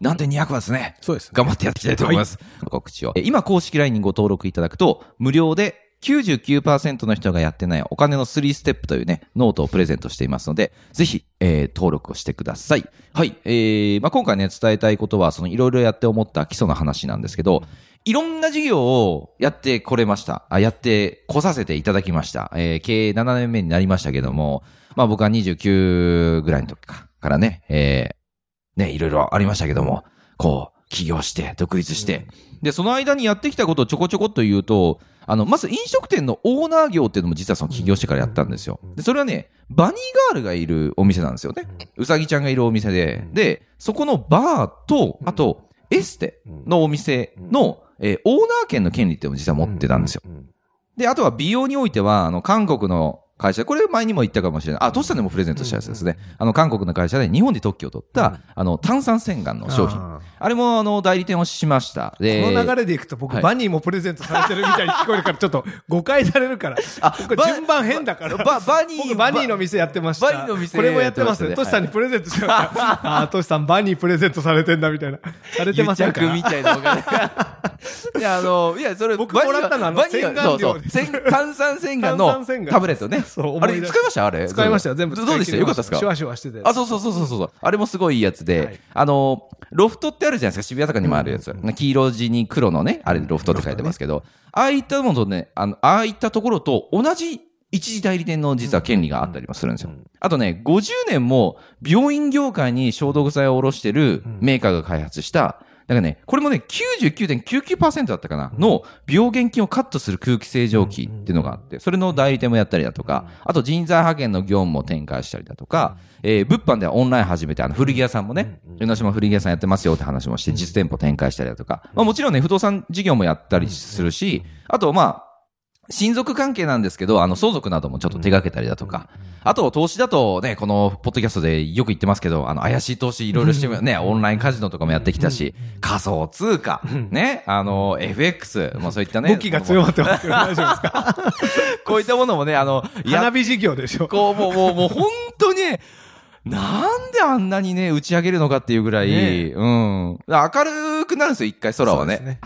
なんで200話ですね。そうです。頑張ってやっていきたいと思います。告知を。えー今公式 LINE にご登録いただくと、無料で99%の人がやってないお金の3ステップというね、ノートをプレゼントしていますので、ぜひ、えー登録をしてください。はい。えー、まあ、今回ね、伝えたいことは、そのいろいろやって思った基礎の話なんですけど、いろんな事業をやってこれました。あ、やってこさせていただきました。えー経営7年目になりましたけども、まあ僕は29ぐらいの時かからね、えーね、いろいろありましたけども、こう、起業して、独立して、で、その間にやってきたことをちょこちょこっと言うと、あの、まず飲食店のオーナー業っていうのも実はその起業してからやったんですよ。で、それはね、バニーガールがいるお店なんですよね。うさぎちゃんがいるお店で、で、そこのバーと、あと、エステのお店の、えーオーナー権の権利っていうのを実は持ってたんですよ。で、あとは美容においては、あの、韓国の会社、これ前にも言ったかもしれない。あ、トシさんでもプレゼントしたやつですね。あの、韓国の会社で日本で特許を取った、あの、炭酸洗顔の商品。ああれも、あの、代理店をしました。で、この流れでいくと僕、はいバニーもプレゼントされてるみたいに聞こえるから、ちょっと誤解されるから。あ順番変だから。ババニー僕バニーの店やってました。バニーの店これもやってますね。トシさんにプレゼントしました。ああ、トシさんバニープレゼントされてんだみたいな。されてませんか 癒着みたいな。いや、あの、いや、それ、僕もらったのあのバニー洗顔料そうそう。洗炭酸洗顔のタブレットね。あれ、使いました？あれ。使いましたよ。全部どどうでした？よかったですか？シュワシュワしてて。あ、そうそうそうそうそう。あれもすごいいいやつで、はいあの、ロフトってあるじゃないですか、渋谷とかにもあるやつ。黄色地に黒のね、あれロフトって書いてますけど、ああいったものとね、あの、ああいったところと同じ一時代理店の実は権利があったりもするんですよ。あとね、50年も病院業界に消毒剤を卸してるメーカーが開発した、だからね、これもね、99.99%だったかな、の病原菌をカットする空気清浄機っていうのがあって、それの代理店もやったりだとか、あと人材派遣の業務も展開したりだとか、えー物販ではオンライン始めて、あの、古着屋さんもね、江ノ島古着屋さんやってますよって話もして、実店舗展開したりだとか、まあもちろんね、不動産事業もやったりするし、あとまあ、親族関係なんですけど、あの、相続などもちょっと手掛けたりだとか、あと、投資だとね、この、ポッドキャストでよく言ってますけど、あの、怪しい投資いろいろしてもね、オンラインカジノとかもやってきたし、仮想通貨、ね、あの、FX、もうそういったね。武器が強まってますけど、大丈夫ですか？こういったものもね、あの、や花火事業でしょ。こう、もう、もう、もう、本当にね、なんであんなにね、打ち上げるのかっていうぐらい、ねうん。明るくなるんですよ、一回空はね。ですね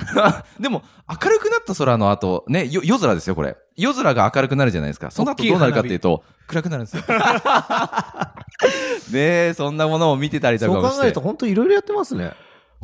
でも、明るくなった空の後、ね、よ夜空ですよ、これ。夜空が明るくなるじゃないですか。その後どうなるかっていうと、暗くなるんですよ。ねえ、そんなものを見てたりとかもして。そう考えると本当いろいろやってますね。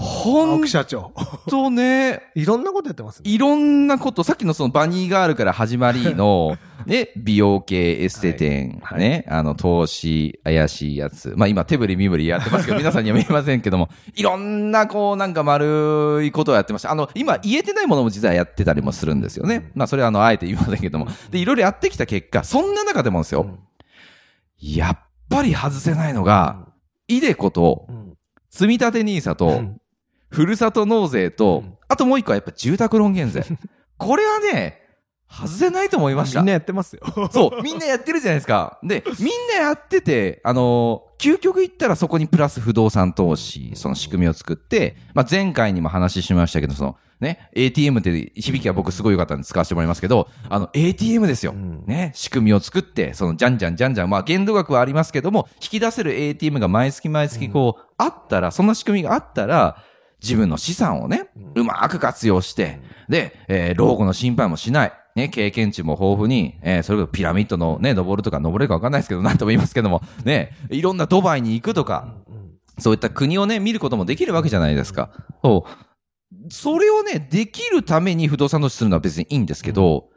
ほん社長。とね、いろんなことやってますね。いろんなこと、さっきのそのバニーガールから始まりの、ね、美容系エステ店、はいね、あの、投資、怪しいやつ。まあ今手振り身振りやってますけど、皆さんには見えませんけども、いろんなこうなんか丸いことをやってました。あの、今言えてないものも実はやってたりもするんですよね。まあそれはあの、あえて言いませんけども。で、いろいろやってきた結果、そんな中でもですよ、やっぱり外せないのが、イデコと、うん積み立て NISA と、うんふるさと納税と、うんあともう一個はやっぱ住宅ローン減税。これはね、外せないと思いましたみんな。やってますよ。そう、みんなやってるじゃないですか。で、みんなやってて、あのー究極言ったらそこにプラス不動産投資、その仕組みを作って、まあ、前回にも話しましたけど、その、ね、ATM って響きは僕すごい良かったんで使わせてもらいますけど、あの、ATM ですよ。うんね、仕組みを作って、その、じゃんじゃんじゃんじゃん、まあ、限度額はありますけども、引き出せる ATM が毎月毎月こう、あったら、そんな仕組みがあったら、自分の資産をね、うまく活用して、で、えー老後の心配もしない。ね、経験値も豊富に、えーそれこそピラミッドのね、登るとか登れるかわかんないですけど、なんとも言いますけども、ね、いろんなドバイに行くとか、そういった国をね、見ることもできるわけじゃないですか。そう。それをね、できるために不動産投資するのは別にいいんですけど、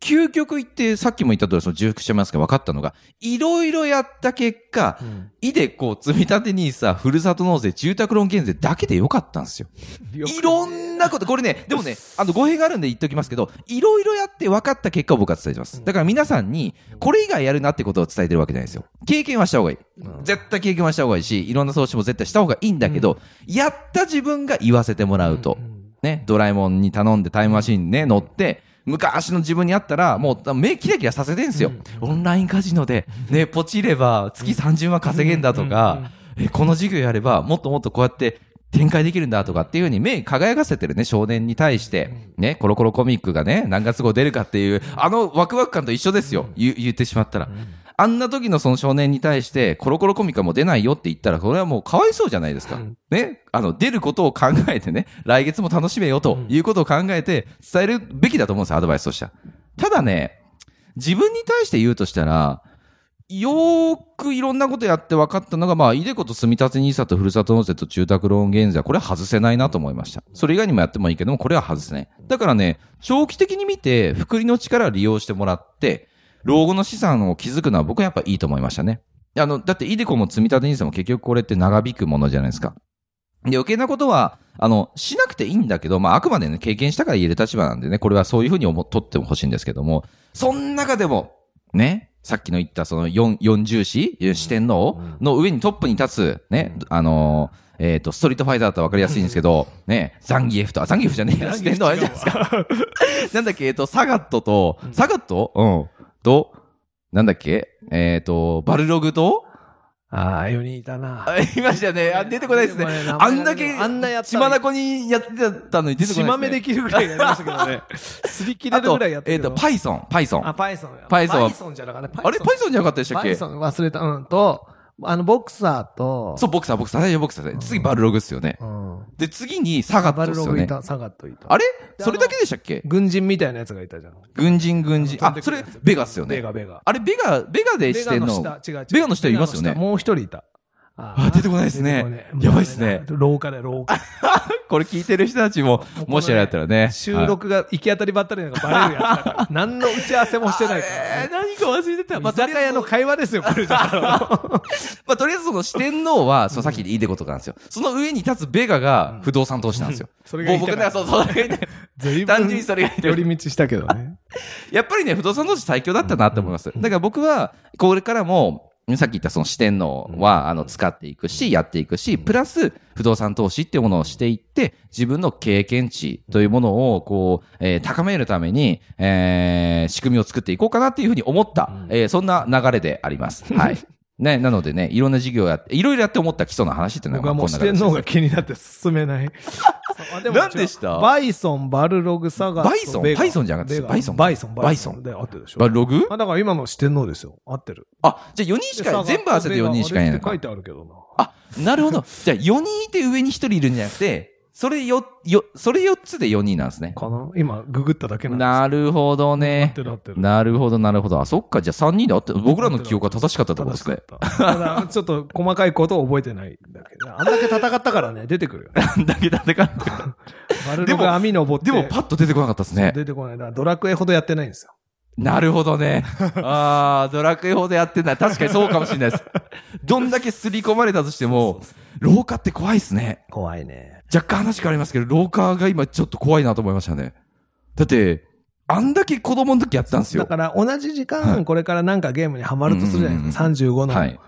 究極言って、さっきも言った通り、その重複してますけど分かったのが、いろいろやった結果、いでこう、積み立てにさ、ふるさと納税、住宅ローン減税だけでよかったんですよ。いろんんなこと、これね、でもね、あの、語弊があるんで言っておきますけど、いろいろやって分かった結果を僕は伝えてます。だから皆さんに、これ以外やるなってことを伝えてるわけじゃないですよ。経験はした方がいい。絶対経験はした方がいいし、いろんな投資も絶対した方がいいんだけど、やった自分が言わせてもらうと。ね、ドラえもんに頼んでタイムマシンね、乗って、昔の自分にあったら、もう目キラキラさせてんすよ。オンラインカジノで、ね、ポチれば月30万稼げんだとか、え、この授業やれば、もっともっとこうやって展開できるんだとかっていうふうに目輝かせてるね、少年に対して、ね、コロコロコミックがね、何月号出るかっていう、あのワクワク感と一緒ですよ。言言ってしまったら。あんな時のその少年に対して、コロコロコミックはもう出ないよって言ったら、これはもうかわいそうじゃないですか。ね。あの、出ることを考えてね、来月も楽しめよということを考えて伝えるべきだと思うんですよ、アドバイスとしては。ただね、自分に対して言うとしたら、よーくいろんなことやって分かったのが、まあ、イデコと積み立て NISA とふるさと納税と住宅ローン減税は、これは外せないなと思いました。それ以外にもやってもいいけども、これは外せない。だからね、長期的に見て、福利の力を利用してもらって、老後の資産を築くのは僕はやっぱいいと思いましたね。あの、だってイデコも積み立て NISA も結局これって長引くものじゃないですか。で、余計なことは、あの、しなくていいんだけど、まあ、あくまでね、経験したから言える立場なんでね、これはそういうふうに思っとってもほしいんですけども、その中でも、ね、さっきの言ったその四、四重視、四天王の上にトップに立つ、ね、あのーえっ、と、ストリートファイターだと分かりやすいんですけど、ね、ザンギエフと、あ、ザンギエフじゃねえや、四天王あれじゃないですか。なんだっけ、えっ、と、サガットと、サガット？うん。と、なんだっけ？えっ、と、バルログと、ああ、4人いたな。あいましたね。あ、出てこないですね。あんだけ、あんなやった血まこにやってたのに出てこないね。しまめできるぐらいやりましたけどね。すり切れるぐらいやってえっ、と、るけど。パイソン、パイソン。あ、あパイソン。パイソンはパイソンじゃなかった。れ、パイソンじゃなかったでしたっけ？パイソン忘れた。うん。と、あの、ボクサーと、そう、ボクサー、ボクサー、最初ボクサーで。次、バルログっすよね。うん。で、次に、サガッバトっすよね。ルログいた、サガットいた。あれ？それだけでしたっけ？軍人みたいなやつがいたじゃん。軍人、軍人。あ、それ、ベガっすよね。ベガ、ベガ。あれ、ベガ、ベガでベしてんの？ガの下、違う違う。ベガの下いますよねベガの下もう一人いた。あ出てこないですねやばいっすね廊下で廊下。これ聞いてる人たちも、もしあれだったらね。収録が行き当たりばったりなんかバレるやつだから。何の打ち合わせもしてないからえー、何か忘れてた。居酒屋の会話ですよ、これじゃあ。まあ、とりあえずその四天王は、そのさっきでいいでことなんですよ。その上に立つベガが不動産投資なんですよ。それが僕ね、そう、それが言いたい随分単純にそれが寄り道したけどね。やっぱりね、不動産投資最強だったなって思います。だから僕は、これからも、さっき言ったその四天王は、あの、使っていくし、やっていくし、プラス、不動産投資っていうものをしていって、自分の経験値というものを、こう、えー高めるために、えー仕組みを作っていこうかなっていうふうに思った、えーそんな流れであります。はい。ね、なのでね、いろんな事業をやって、いろいろやって思った基礎の話っての僕はもう四天王が気になって進めない。何でした？バイソン、バルログ、サガバイソン？バイソンじゃなかったバイソンバイソン、バイソンで合ってるでしょ。バログ？あ、だから今の四天王ですよ。合ってる。あ、じゃあ4人しか、全部合わせて4人しかいないのか書い。てあるけどな。あ、なるほど。じゃあ4人いて上に1人いるんじゃなくて、それよ、よ、それ4つで4人なんですね。かな？今、ググっただけなんですなるほどねて。る合ってる。なるほど、なるほど。あ、そっか。じゃあ3人であって、僕らの記憶が正しかったってことですね。た。ただ、ちょっと細かいことを覚えてないんだけど。あんだけ戦ったからね、出てくるよね。だけ戦って。バルログ網登って。でもパッと出てこなかったですね。出てこない。だからドラクエほどやってないんですよ。なるほどね。ああ、ドラクエ法でやってない。確かにそうかもしれないです。どんだけ刷り込まれたとしても、廊下って怖いですね。怖いね。若干話変わりますけど、廊下が今ちょっと怖いなと思いましたね。だって、あんだけ子供の時やってたんですよ。だから同じ時はい間、これからなんかゲームにハマるとするじゃないですか。35のはい。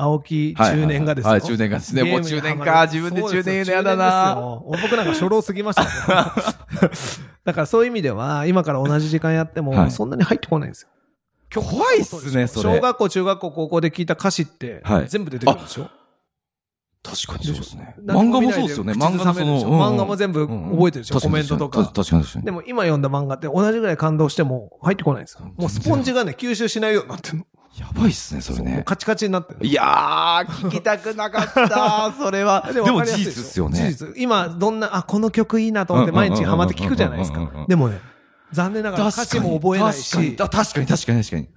青木中年がですよ。はい、中年がですね。もう中年か。自分で中年言うのやだな。僕なんか初老すぎましたね。だからそういう意味では、今から同じ時間やっても、はいそんなに入ってこないんですよ。怖いっすね、それ。小学校、中学校、高校で聞いた歌詞ってはい、全部出てくるでしょ、確かにそうですね。何漫画もそうですよね。口漫画のその、漫画も全部覚えてるでしょ、コメントとか。確かに確かに。でも今読んだ漫画って同じぐらい感動しても入ってこないんですよ。もうスポンジがね、吸収しないようになってるの。やばいっすね、それね。もうカチカチになってる。いやー、聞きたくなかった、それは。でもわかりやすい事実っすよね。事実。今、どんな、あ、この曲いいなと思って毎日ハマって聞くじゃないですかうんうんうんうんうん。でもね、残念ながら歌詞も覚えないし、確かに、あ確かに確かに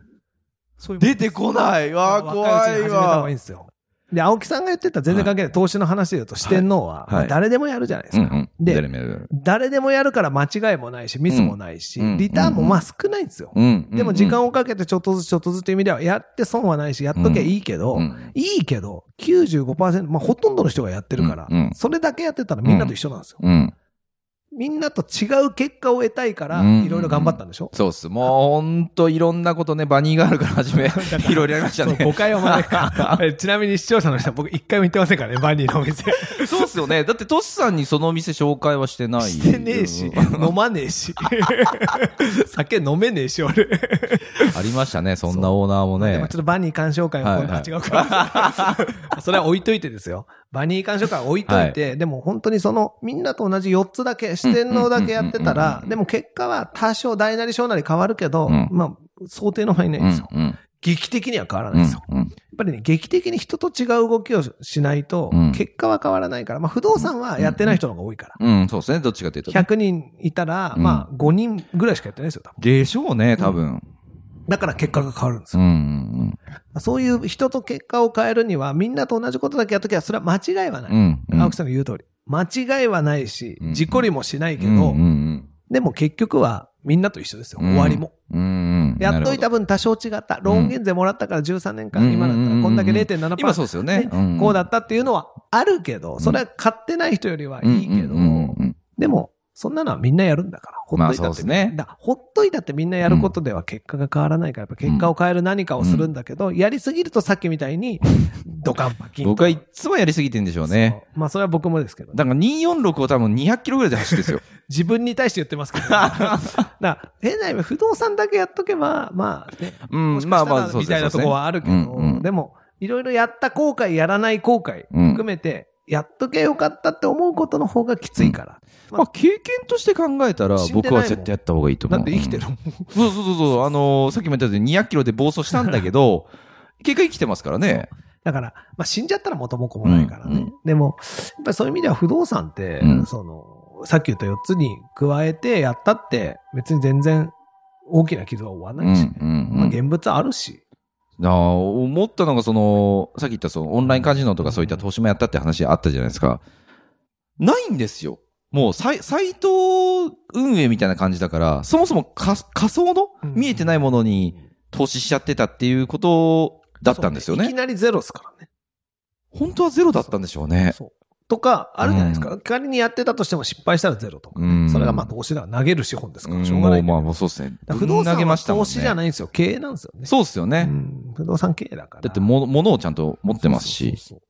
出てこない。わ怖いいうちに始めた方がいいんわ。ですよ。で、青木さんが言ってた全然関係ない投資の話で言うと、四天王ははい。誰でもやるじゃないですか。うんうん。で誰でもやる。から間違いもないし、ミスもないしうん、リターンもまあ少ないんですよ。うん。でも時間をかけてちょっとずつちょっとずつという意味では、やって損はないし、やっときゃいいけど、うん。いいけど、95%、まあほとんどの人がやってるからうん。うん、それだけやってたらみんなと一緒なんですよ。うん。みんなと違う結果を得たいから、うんいろいろ頑張ったんでしょ、そうっす。もうほんといろんなことね、バニーガールから始め、いろいろやりましたね。誤解を招く ちなみに視聴者の人は僕一回も行ってませんからね、バニーのお店。そうっすよね。だってトシさんにそのお店紹介はしてない。してねえし、飲まねえし。酒飲めねえし、俺。ありましたね、そんなオーナーもねでもちょ。っとバニー鑑賞会は今度は違うから。それは置いといてですよ。バニー鑑賞会は置いといて、でも本当にその、みんなと同じ4つだけ、四天王だけやってたらでも結果は多少大なり小なり変わるけど、うんまあ、想定の範囲内うですよ。劇的には変わらないですよ。うんやっぱりね、劇的に人と違う動きをしないとうん、結果は変わらないから、まあ不動産はやってない人の方が多いから。うん、そうですね。どっちかというと。100人いたら、うんまあ5人ぐらいしかやってないですよ、多分。でしょうね、多分。だから結果が変わるんですよ。うんうんそういう人と結果を変えるには、みんなと同じことだけやっときゃ、それは間違いはない。うん。うん。青木さんが言う通り。間違いはないしうん、事故りもしないけど、うんうんでも結局はみんなと一緒ですよ。うん終わりも。うん。うん。やっといた分多少違った。ローン減税もらったから13年間、うん今だったらこんだけうん0.7%。今そうですよね。んこうだったっていうのはあるけど、それは買ってない人よりはいいけどうんうんうんうん、でも、そんなのはみんなやるんだから。ほっといたって。ねだほっといたってみんなやることでは結果が変わらないから、やっぱ結果を変える何かをするんだけど、やりすぎるとさっきみたいに、ドカンパキンと。僕はいつもやりすぎてんでしょうね。まあそれは僕もですけどね、だから246を多分200キロぐらいで走ってるんですよ。自分に対して言ってますけど、だから変な意味、不動産だけやっとけば、まあね、うんもしかしたらそうですねみたいなとこはあるけど、でも、いろいろやった後悔、やらない後悔うん含めて、やっとけよかったって思うことの方がきついから。まあ経験として考えたら僕は絶対やった方がいいと思う。だって生きてるもん。そうそうそうそう。あのーさっきも言ったように200キロで暴走したんだけど、結果生きてますからね。だから、まあ死んじゃったら元も子もないからね。うんうんでも、やっぱりそういう意味では不動産って、うんその、さっき言った4つに加えてやったって、別に全然大きな傷は負わうないし、んうんまあうん。現物あるし。ああ、思ったのが、その、さっき言ったそのオンラインカジノとかそういった投資もやったって話あったじゃないですか。ないんですよ。もうサイ、サイト運営みたいな感じだから、そもそもか仮想のうん見えてないものに投資しちゃってたっていうことだったんですよね。そういきなりゼロですからね。本当はゼロだったんでしょうね。そう。とか、あるじゃないですか。仮にやってたとしても失敗したらゼロとか。うんそれがまあ投資だ。投げる資本ですから、うんしょうがないまあもうそうですね。不動産は投資じゃないんですよ。経営なんですよね。そうですよね。うん不動産経営だから。だっても、物をちゃんと持ってますし。そうそ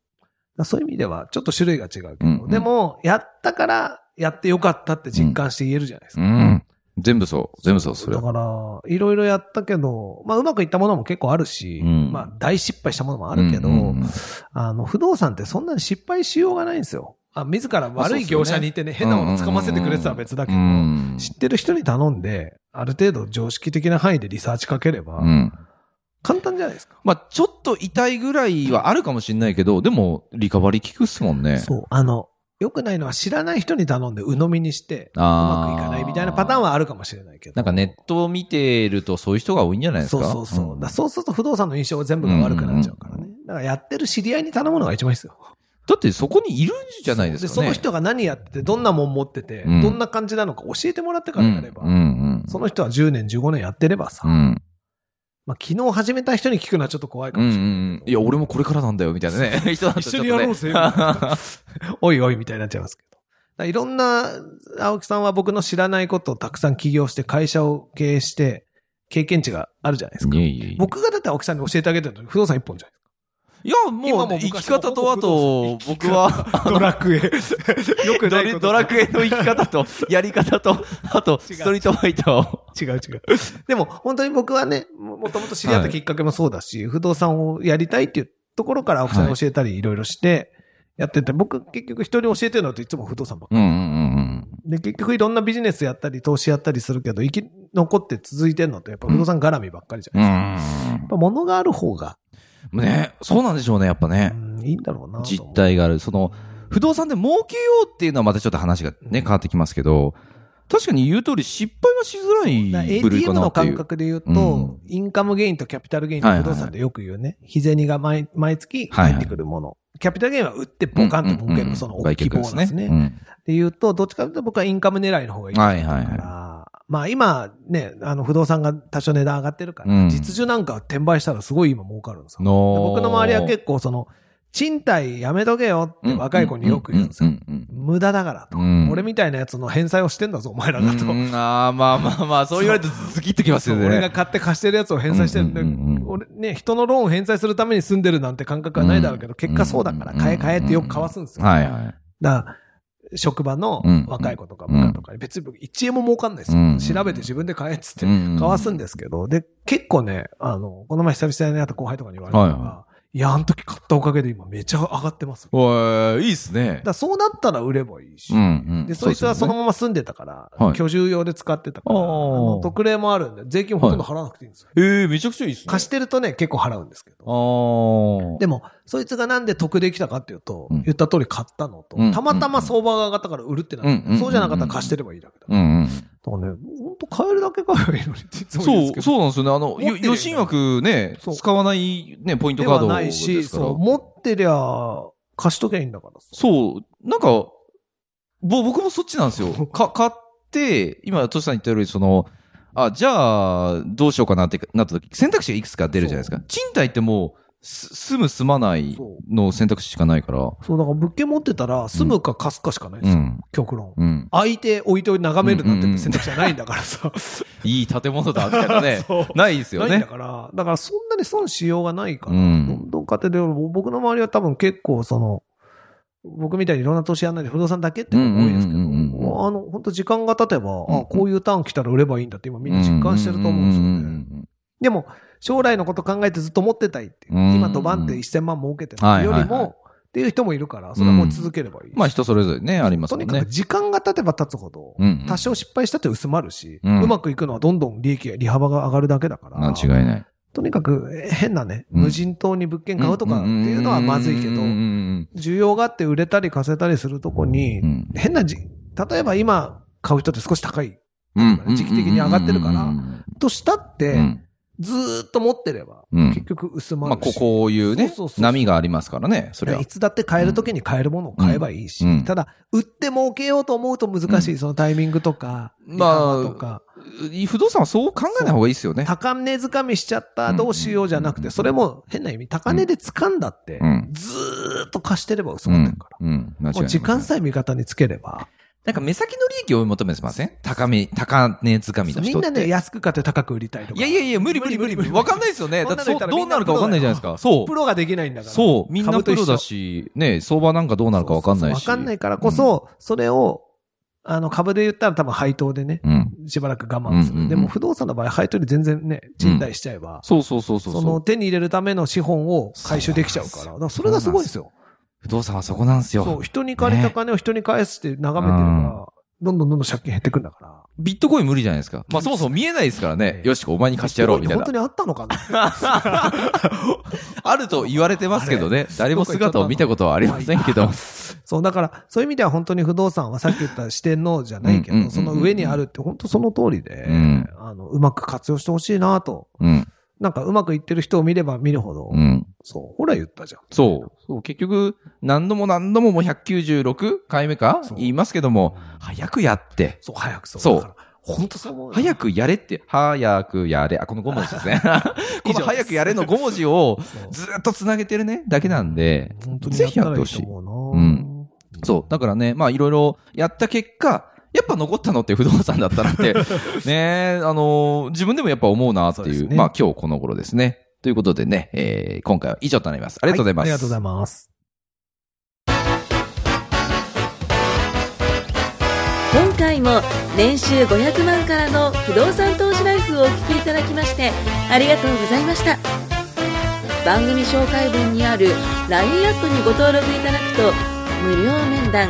うそういう意味では、ちょっと種類が違うけど、うんうんでも、やったから、やってよかったって実感して言えるじゃないですか。うん。全部そう。全部そう、それだ。から、いろいろやったけど、まあ、うまくいったものも結構あるし、うんまあ、大失敗したものもあるけど、うんうんうんあの、不動産ってそんなに失敗しようがないんですよ。あ自ら悪い業者にいてね、変なもの掴ませてくれてたら別だけど、うん知ってる人に頼んで、ある程度常識的な範囲でリサーチかければ、うん。簡単じゃないですか。まあ、ちょっと痛いぐらいはあるかもしれないけど、でも、リカバリー効くっすもんね。そう。あの、良くないのは知らない人に頼んで鵜呑みにして、うまくいかないみたいなパターンはあるかもしれないけど。なんかネットを見てるとそういう人が多いんじゃないですそうかそうそう。だんそうすると不動産の印象が全部が悪くなっちゃうからね。だからやってる知り合いに頼むのが一番いいですよ。だってそこにいるんじゃないですかね。その人が何やってて、どんなもん持ってて、うんどんな感じなのか教えてもらってからやれば、うんうんその人は10年、15年やってればさ、うん。まあ昨日始めた人に聞くのはちょっと怖いかうんうもしれないん。いや、俺もこれからなんだよ、みたいなね。人だと一緒にやろうぜ おいおいみたいになっちゃいますけど。いろんな、青木さんは僕の知らないことをたくさん起業して、会社を経営して、経験値があるじゃないですか。いやいやいや僕がだって青木さんに教えてあげてるのに不動産一本じゃないいや、今もう、生き方と、あと、僕は。ドラクエ。よくないドラクエの生き方と、やり方と、あと、ストリートファイターを。違う違う。でも、本当に僕はね、ももともと知り合ったきっかけもそうだし、不動産をやりたいっていうところから青木さんに教えたりいろいろして、やってて、僕結局人に教えてるのっていつも不動産ばっかうんうんうんり。で、結局いろんなビジネスやったり、投資やったりするけど、生き残って続いてるのってやっぱ不動産絡みばっかりじゃうないですか。ん。やっぱ物がある方が、うん。ね、そうなんでしょうね、やっぱね。うんいいんだろうな。実態がある。その、不動産で儲けようっていうのはまたちょっと話がね、変わってきますけど、確かに言う通り失敗はしづらい部類か ATM の感。覚で言うと、うんインカムゲインとキャピタルゲインって不動産でよく言うね。日銭が毎毎月入ってくるもの。キャピタルゲインは売ってボカンと儲ける、その大きいボーナスね。うんっていうと、どっちかというと僕はインカム狙いの方がいいと思うから。はいはいまあ今ね、あの不動産が多少値段上がってるから、うん実需なんか転売したらすごい今儲かるんですよ。での僕の周りは結構その、賃貸やめとけよって若い子によく言うんですよ。うんうん無駄だからと。うん俺みたいなやつの返済をしてんだぞ、お前らうんがと。うんああ、まあまあまあ、そう言われるとズキッときますよね。俺が買って貸してるやつを返済してるんで、うんうんうんうん俺ね、人のローンを返済するために住んでるなんて感覚はないだろうけど、結果そうだから、買え買えってよく交わすんですよ。はいはい。だから職場の若い子とか部下とかに別に僕1円も儲かんないですよ。うん調べて自分で買えっつってうん交わすんですけど、で、結構ね、あの、この前久々に会った後輩とかに言われたのが、はいいや、あの時買ったおかげで今めちゃ上がってます。おい、いいっすね。らそうなったら売ればいいし、うんうん。で、そいつはそのままま住んでたから、はい居住用で使ってたから、ああーの特例もあるんで、税金ほとんど払わなくていいんですよ。ええ、めちゃくちゃいいっすね。貸してるとね、結構払うんですけど。ああ。でも、そいつがなんで得できたかっていうと、うん言った通り買ったのと、うんたまたま相場が上がったから売るってなって、うんそうじゃなかったら貸してればいいだけだ。うんうん。だからね、ほんと買えるだけ買えばいいのにっていつも言うんですけど。そう、そうなんですよね。あの、余震枠ね、使わないね、ポイントカードないし、そう、持ってりゃ、貸しときゃいいんだからさ。そう、なんか、ぼ、僕もそっちなんですよ。か、買って、今、トシさん言ったように、その、あ、じゃあ、どうしようかなってなった時、選択肢がいくつか出るじゃないですか。賃貸ってもう、す住む住まないの選択肢しかないから。そう、だから物件持ってたら、住むか貸すかしかないんですよ。うん。極論。うん。相手置いて眺めるなんて選択肢はないんだからさ。いい建物だ、みたいなね。ないですよないんだね。から、だからそんなに損しようがないから、うんどんどん買ってて、僕の周りは多分結構その、僕みたいにいろんな投資やんないで不動産だけっていうのが多いですけど、うんうんうんうんうんあの、本当時間が経てば、うんあ、こういうターン来たら売ればいいんだって今みんな実感してると思うんですよね。んでも、将来のこと考えてずっと持ってたいっていう。うん。今ドバンって1000万儲けてるよりも、っていう人もいるから、それはもう続ければいい。まあ人それぞれね、ありますもんね。とにかく。時間が経てば経つほど、うん多少失敗したって薄まるし、ううんまくいくのはどんどん利益や利幅が上がるだけだから。間違いない。とにかくえ変なね、うん。無人島に物件買うとかっていうのはまずいけどうんう、ん需要があって売れたり貸せたりするとこにうんう、ん変なじ、例えば今買う人って少し高い。うん。時期的に上がってるからうん。としたって、うんずーっと持ってれば、うん。結局薄ままあ、るし。ここういうね波がありますからね、それは。いつだって買えるときに買えるものを買えばいいし、うん。うん。ただ、売って儲けようと思うと難しい、そのタイミングとか、まあとか、不動産はそう考えない方がいいですよね。高値掴みしちゃった、どうしようじゃなくて、それも変な意味、高値で掴んだってうん、ずーっと貸してれば薄うんまってるから。もう時間さえ味方につければ、なんか目先の利益を追い求めてません？高め、高値掴みの人って。みんなね、安く買って高く売りたいとか。いやいやいや、無理無理無理無理。わかんないですよね。だってそう、どうなるかわかんないじゃないですか。そうプ。ロができないんだから。そう。みんなプロだし、ね、相場なんかどうなるかわかんないし。わかんないからこそ、それを、あの、株で言ったら多分配当でね、うん。しばらく我慢する。うんうんうんでも不動産の場合、配当より全然ね、賃貸しちゃえば、そうそうそうそう。その手に入れるための資本を回収できちゃうから。だからそれがすごいですよ。不動産はそこなんですよ。そう、人に借りた金を人に返して眺めてれば、どんどんどんどん借金減ってくんだから。ビットコイン無理じゃないですか。まあそもそも見えないですからね。よし、お前に貸してやろうみたいな本当。にあったのかな？あると言われてますけどね。誰も姿を見たことはありませんけど。そう、だから、そういう意味では本当に不動産はさっき言った四天王じゃないけうんうんうんうんど、その上にあるって本当その通りで、うんあの、うまく活用してほしいなと。うん。なんかうまくいってる人を見れば見るほど、うん。そう、ほら言ったじゃん。そう。そう、結局、何度も何度ももう196回目か言いますけども、早くやって、そう、早くそう。そう本当そう。早くやれって、早くやれ。あ、この5文字ですね。この早くやれの5文字をずっと繋げてるね、だけなんで、本当にぜひやってほしい。うんそう。だからね、まあいろいろやった結果、やっぱ残ったのって不動産だったなって、ねあのー自分でもやっぱ思うなっていう、そうねまあ今日この頃ですね。ということでね、えー今回は以上となります。ありがとうございます。はありがとうございます。今回も年収500万からの不動産投資ライフをお聞きいただきましてありがとうございました番組紹介文にある LINE アットにご登録いただくと無料面談